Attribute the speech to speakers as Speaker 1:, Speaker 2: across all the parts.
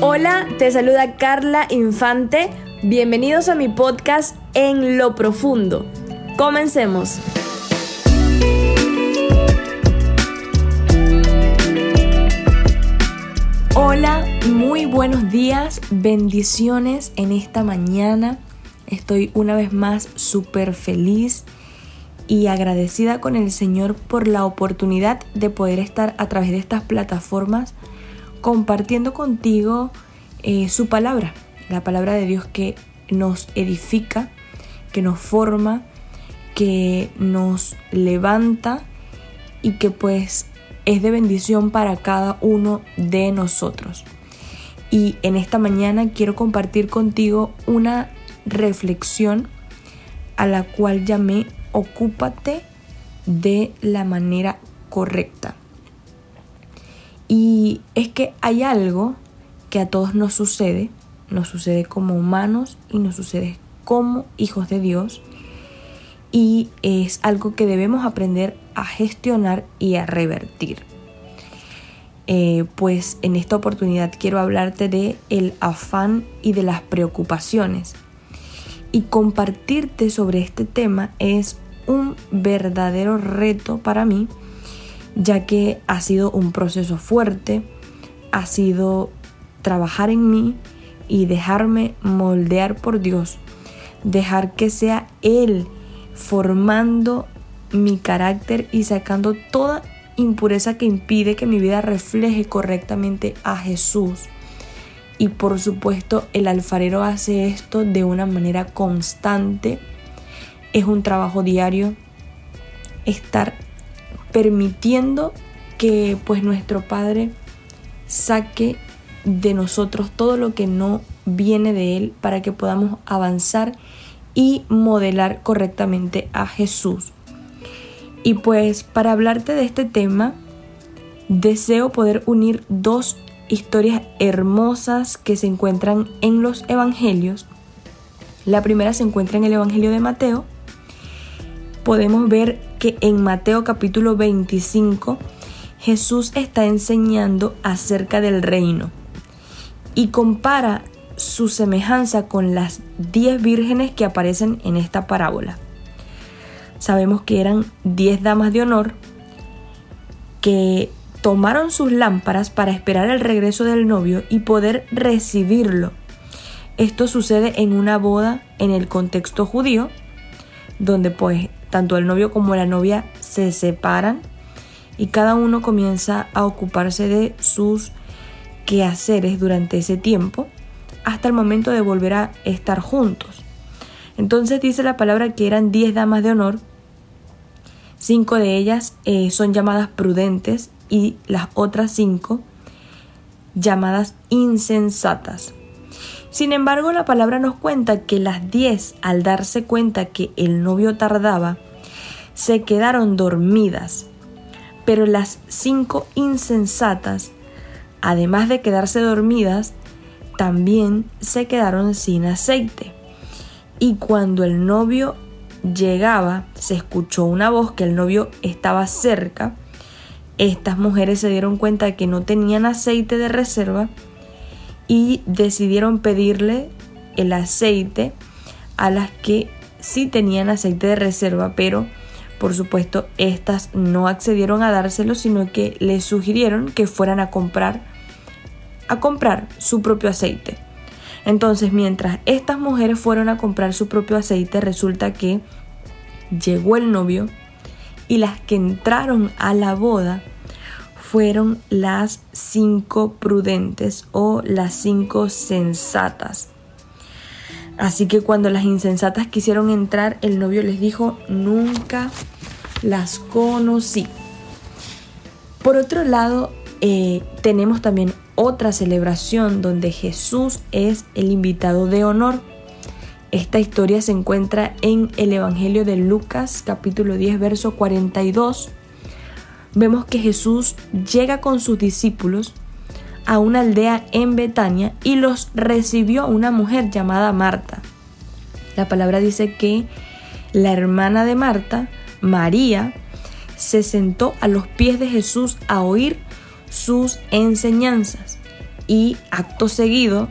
Speaker 1: Hola, te saluda Carla Infante. Bienvenidos a mi podcast En lo Profundo. Comencemos. Hola, muy buenos días, bendiciones en esta mañana. Estoy una vez más súper feliz y agradecida con el Señor por la oportunidad de poder estar a través de estas plataformas compartiendo contigo eh, su palabra, la palabra de Dios que nos edifica, que nos forma, que nos levanta y que pues es de bendición para cada uno de nosotros. Y en esta mañana quiero compartir contigo una reflexión a la cual llamé Ocúpate de la manera correcta. Y es que hay algo que a todos nos sucede, nos sucede como humanos y nos sucede como hijos de Dios. Y es algo que debemos aprender a gestionar y a revertir. Eh, pues en esta oportunidad quiero hablarte de el afán y de las preocupaciones. Y compartirte sobre este tema es un verdadero reto para mí, ya que ha sido un proceso fuerte, ha sido trabajar en mí y dejarme moldear por Dios, dejar que sea Él formando mi carácter y sacando toda impureza que impide que mi vida refleje correctamente a Jesús. Y por supuesto el alfarero hace esto de una manera constante. Es un trabajo diario estar permitiendo que pues nuestro Padre saque de nosotros todo lo que no viene de Él para que podamos avanzar y modelar correctamente a Jesús. Y pues para hablarte de este tema, deseo poder unir dos historias hermosas que se encuentran en los evangelios. La primera se encuentra en el Evangelio de Mateo. Podemos ver que en Mateo capítulo 25 Jesús está enseñando acerca del reino y compara su semejanza con las diez vírgenes que aparecen en esta parábola sabemos que eran 10 damas de honor que tomaron sus lámparas para esperar el regreso del novio y poder recibirlo. Esto sucede en una boda en el contexto judío, donde pues tanto el novio como la novia se separan y cada uno comienza a ocuparse de sus quehaceres durante ese tiempo hasta el momento de volver a estar juntos. Entonces dice la palabra que eran 10 damas de honor Cinco de ellas eh, son llamadas prudentes y las otras cinco llamadas insensatas. Sin embargo, la palabra nos cuenta que las diez, al darse cuenta que el novio tardaba, se quedaron dormidas. Pero las cinco insensatas, además de quedarse dormidas, también se quedaron sin aceite. Y cuando el novio llegaba, se escuchó una voz que el novio estaba cerca. Estas mujeres se dieron cuenta de que no tenían aceite de reserva y decidieron pedirle el aceite a las que sí tenían aceite de reserva, pero por supuesto estas no accedieron a dárselo, sino que les sugirieron que fueran a comprar a comprar su propio aceite. Entonces, mientras estas mujeres fueron a comprar su propio aceite, resulta que llegó el novio y las que entraron a la boda fueron las cinco prudentes o las cinco sensatas. Así que cuando las insensatas quisieron entrar, el novio les dijo, nunca las conocí. Por otro lado, eh, tenemos también otra celebración donde Jesús es el invitado de honor. Esta historia se encuentra en el Evangelio de Lucas capítulo 10 verso 42. Vemos que Jesús llega con sus discípulos a una aldea en Betania y los recibió una mujer llamada Marta. La palabra dice que la hermana de Marta, María, se sentó a los pies de Jesús a oír sus enseñanzas. Y acto seguido,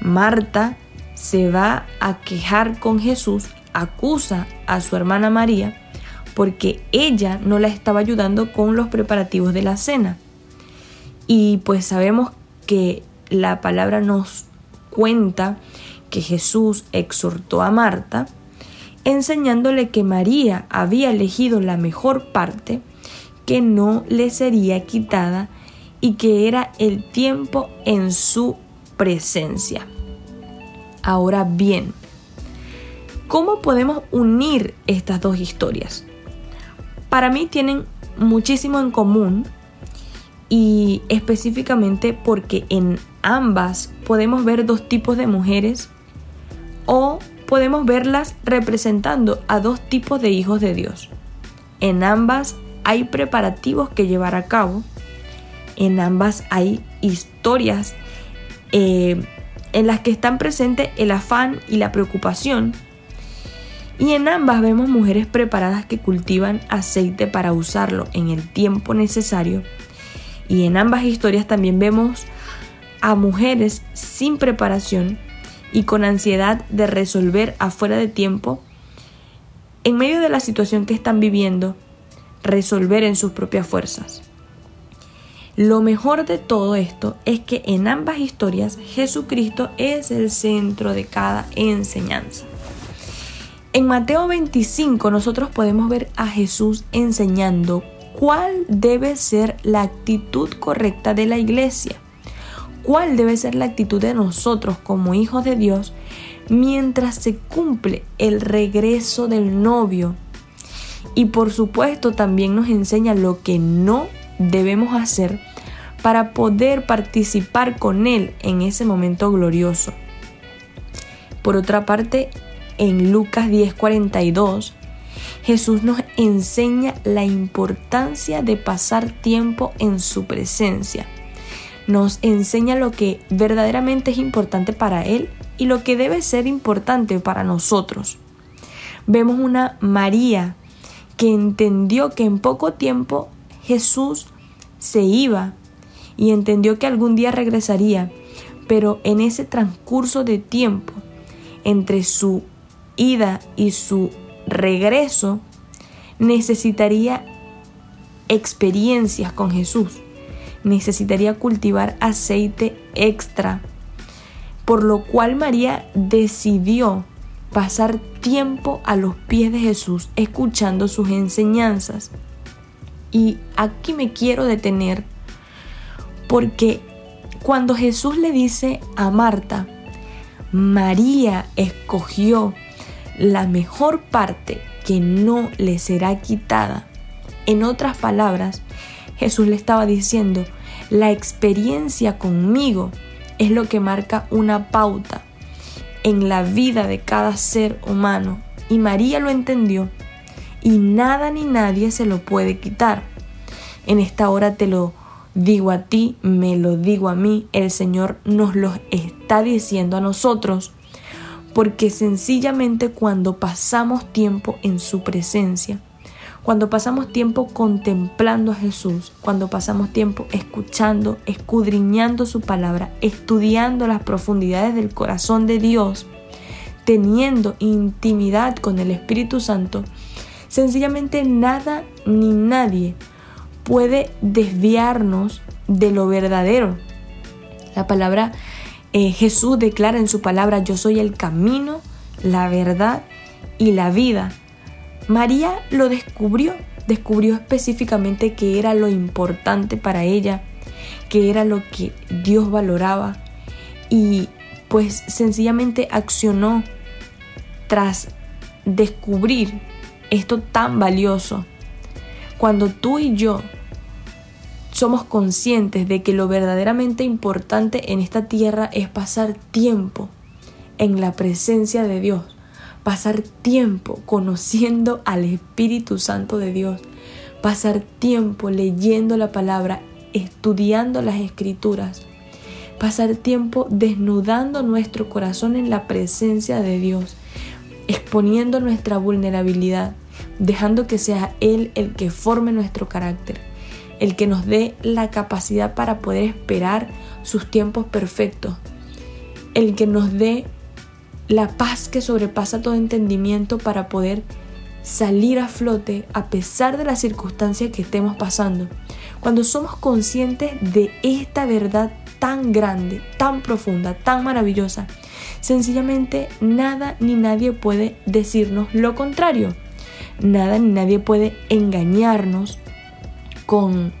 Speaker 1: Marta se va a quejar con Jesús, acusa a su hermana María porque ella no la estaba ayudando con los preparativos de la cena. Y pues sabemos que la palabra nos cuenta que Jesús exhortó a Marta, enseñándole que María había elegido la mejor parte que no le sería quitada y que era el tiempo en su presencia. Ahora bien, ¿cómo podemos unir estas dos historias? Para mí tienen muchísimo en común y específicamente porque en ambas podemos ver dos tipos de mujeres o podemos verlas representando a dos tipos de hijos de Dios. En ambas hay preparativos que llevar a cabo, en ambas hay historias eh, en las que están presentes el afán y la preocupación, y en ambas vemos mujeres preparadas que cultivan aceite para usarlo en el tiempo necesario, y en ambas historias también vemos a mujeres sin preparación y con ansiedad de resolver afuera de tiempo, en medio de la situación que están viviendo, resolver en sus propias fuerzas. Lo mejor de todo esto es que en ambas historias Jesucristo es el centro de cada enseñanza. En Mateo 25 nosotros podemos ver a Jesús enseñando cuál debe ser la actitud correcta de la iglesia cuál debe ser la actitud de nosotros como hijos de Dios mientras se cumple el regreso del novio. Y por supuesto también nos enseña lo que no debemos hacer para poder participar con Él en ese momento glorioso. Por otra parte, en Lucas 10:42, Jesús nos enseña la importancia de pasar tiempo en su presencia nos enseña lo que verdaderamente es importante para Él y lo que debe ser importante para nosotros. Vemos una María que entendió que en poco tiempo Jesús se iba y entendió que algún día regresaría, pero en ese transcurso de tiempo entre su ida y su regreso necesitaría experiencias con Jesús necesitaría cultivar aceite extra, por lo cual María decidió pasar tiempo a los pies de Jesús escuchando sus enseñanzas. Y aquí me quiero detener porque cuando Jesús le dice a Marta, María escogió la mejor parte que no le será quitada. En otras palabras, Jesús le estaba diciendo, la experiencia conmigo es lo que marca una pauta en la vida de cada ser humano. Y María lo entendió y nada ni nadie se lo puede quitar. En esta hora te lo digo a ti, me lo digo a mí, el Señor nos lo está diciendo a nosotros, porque sencillamente cuando pasamos tiempo en su presencia, cuando pasamos tiempo contemplando a Jesús, cuando pasamos tiempo escuchando, escudriñando su palabra, estudiando las profundidades del corazón de Dios, teniendo intimidad con el Espíritu Santo, sencillamente nada ni nadie puede desviarnos de lo verdadero. La palabra eh, Jesús declara en su palabra, yo soy el camino, la verdad y la vida. María lo descubrió, descubrió específicamente que era lo importante para ella, que era lo que Dios valoraba y pues sencillamente accionó tras descubrir esto tan valioso. Cuando tú y yo somos conscientes de que lo verdaderamente importante en esta tierra es pasar tiempo en la presencia de Dios, pasar tiempo conociendo al Espíritu Santo de Dios, pasar tiempo leyendo la palabra, estudiando las escrituras, pasar tiempo desnudando nuestro corazón en la presencia de Dios, exponiendo nuestra vulnerabilidad, dejando que sea Él el que forme nuestro carácter. El que nos dé la capacidad para poder esperar sus tiempos perfectos, el que nos dé la paz que sobrepasa todo entendimiento para poder salir a flote a pesar de las circunstancias que estemos pasando. Cuando somos conscientes de esta verdad tan grande, tan profunda, tan maravillosa, sencillamente nada ni nadie puede decirnos lo contrario. Nada ni nadie puede engañarnos con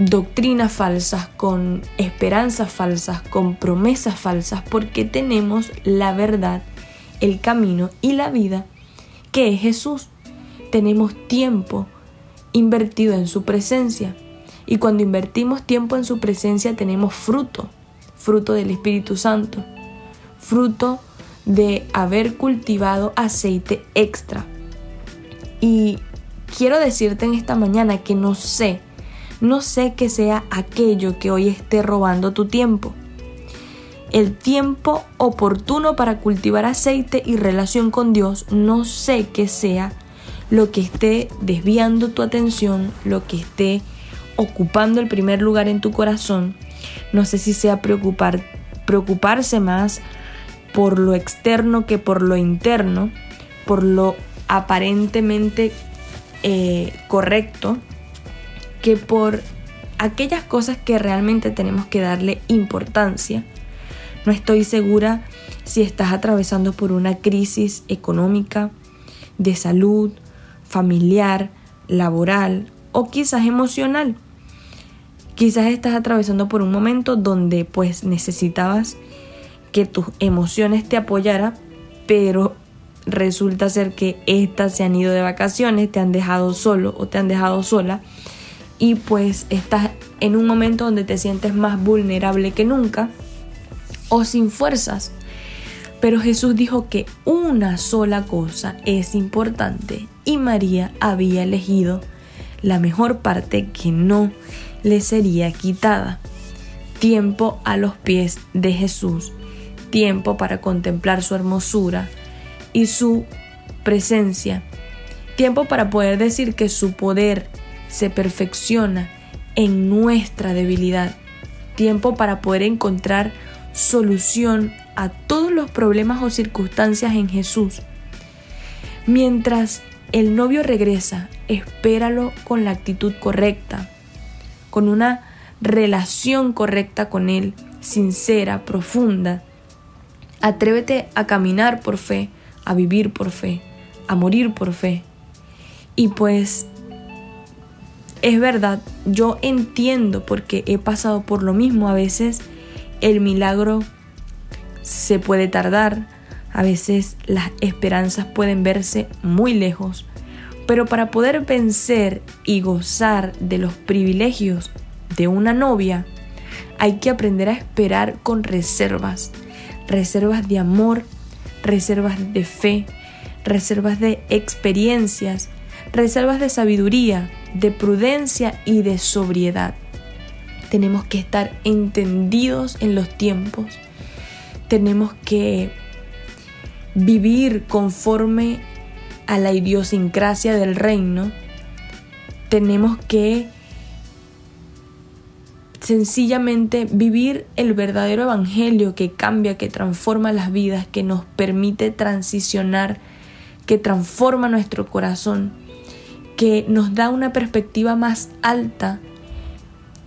Speaker 1: doctrinas falsas, con esperanzas falsas, con promesas falsas, porque tenemos la verdad, el camino y la vida que es Jesús. Tenemos tiempo invertido en su presencia y cuando invertimos tiempo en su presencia tenemos fruto, fruto del Espíritu Santo, fruto de haber cultivado aceite extra. Y quiero decirte en esta mañana que no sé, no sé que sea aquello que hoy esté robando tu tiempo. El tiempo oportuno para cultivar aceite y relación con Dios, no sé que sea lo que esté desviando tu atención, lo que esté ocupando el primer lugar en tu corazón. No sé si sea preocupar, preocuparse más por lo externo que por lo interno, por lo aparentemente eh, correcto que por aquellas cosas que realmente tenemos que darle importancia. No estoy segura si estás atravesando por una crisis económica, de salud, familiar, laboral o quizás emocional. Quizás estás atravesando por un momento donde pues necesitabas que tus emociones te apoyaran, pero resulta ser que estas se han ido de vacaciones, te han dejado solo o te han dejado sola y pues estás en un momento donde te sientes más vulnerable que nunca o sin fuerzas. Pero Jesús dijo que una sola cosa es importante y María había elegido la mejor parte que no le sería quitada. Tiempo a los pies de Jesús, tiempo para contemplar su hermosura, y su presencia. Tiempo para poder decir que su poder se perfecciona en nuestra debilidad. Tiempo para poder encontrar solución a todos los problemas o circunstancias en Jesús. Mientras el novio regresa, espéralo con la actitud correcta, con una relación correcta con él, sincera, profunda. Atrévete a caminar por fe, a vivir por fe, a morir por fe. Y pues es verdad, yo entiendo porque he pasado por lo mismo. A veces el milagro se puede tardar, a veces las esperanzas pueden verse muy lejos, pero para poder vencer y gozar de los privilegios de una novia, hay que aprender a esperar con reservas, reservas de amor, reservas de fe, reservas de experiencias, reservas de sabiduría, de prudencia y de sobriedad. Tenemos que estar entendidos en los tiempos. Tenemos que vivir conforme a la idiosincrasia del reino. Tenemos que sencillamente vivir el verdadero evangelio que cambia, que transforma las vidas, que nos permite transicionar, que transforma nuestro corazón, que nos da una perspectiva más alta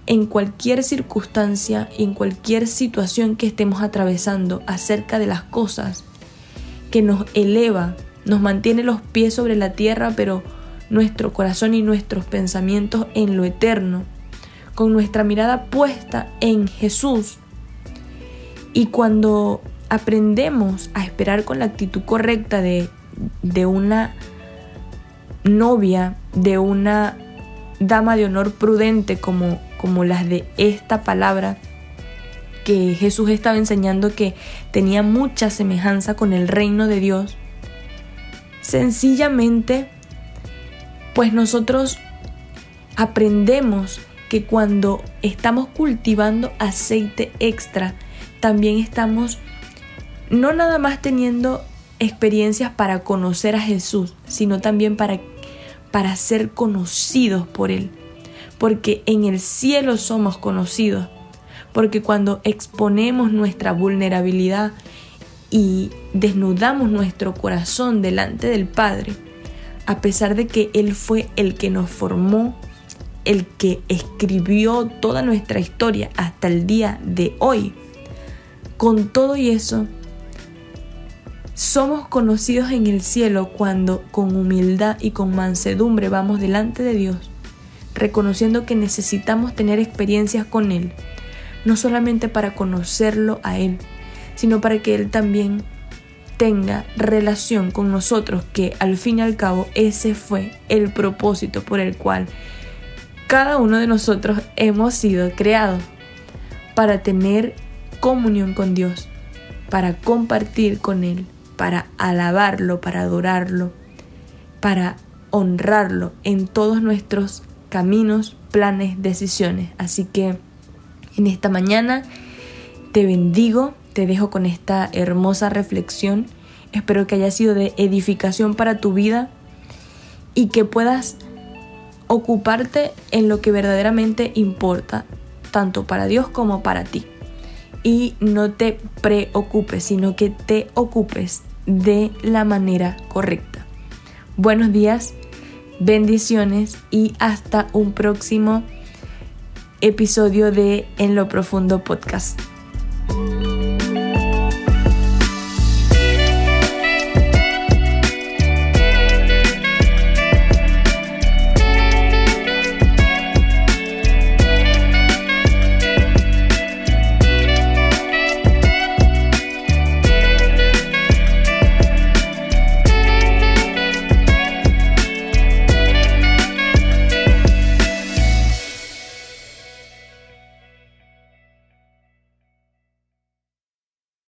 Speaker 1: en cualquier circunstancia y en cualquier situación que estemos atravesando acerca de las cosas, que nos eleva, nos mantiene los pies sobre la tierra, pero nuestro corazón y nuestros pensamientos en lo eterno con nuestra mirada puesta en Jesús. Y cuando aprendemos a esperar con la actitud correcta de, de una novia, de una dama de honor prudente como, como las de esta palabra, que Jesús estaba enseñando que tenía mucha semejanza con el reino de Dios, sencillamente, pues nosotros aprendemos que cuando estamos cultivando aceite extra, también estamos no nada más teniendo experiencias para conocer a Jesús, sino también para, para ser conocidos por Él, porque en el cielo somos conocidos, porque cuando exponemos nuestra vulnerabilidad y desnudamos nuestro corazón delante del Padre, a pesar de que Él fue el que nos formó, el que escribió toda nuestra historia hasta el día de hoy, con todo y eso, somos conocidos en el cielo cuando con humildad y con mansedumbre vamos delante de Dios, reconociendo que necesitamos tener experiencias con Él, no solamente para conocerlo a Él, sino para que Él también tenga relación con nosotros, que al fin y al cabo ese fue el propósito por el cual cada uno de nosotros hemos sido creados, para tener comunión con Dios, para compartir con Él para alabarlo, para adorarlo, para honrarlo en todos nuestros caminos, planes, decisiones. Así que en esta mañana te bendigo, te dejo con esta hermosa reflexión. Espero que haya sido de edificación para tu vida y que puedas ocuparte en lo que verdaderamente importa, tanto para Dios como para ti y no te preocupes, sino que te ocupes de la manera correcta. Buenos días, bendiciones y hasta un próximo episodio de En lo Profundo Podcast.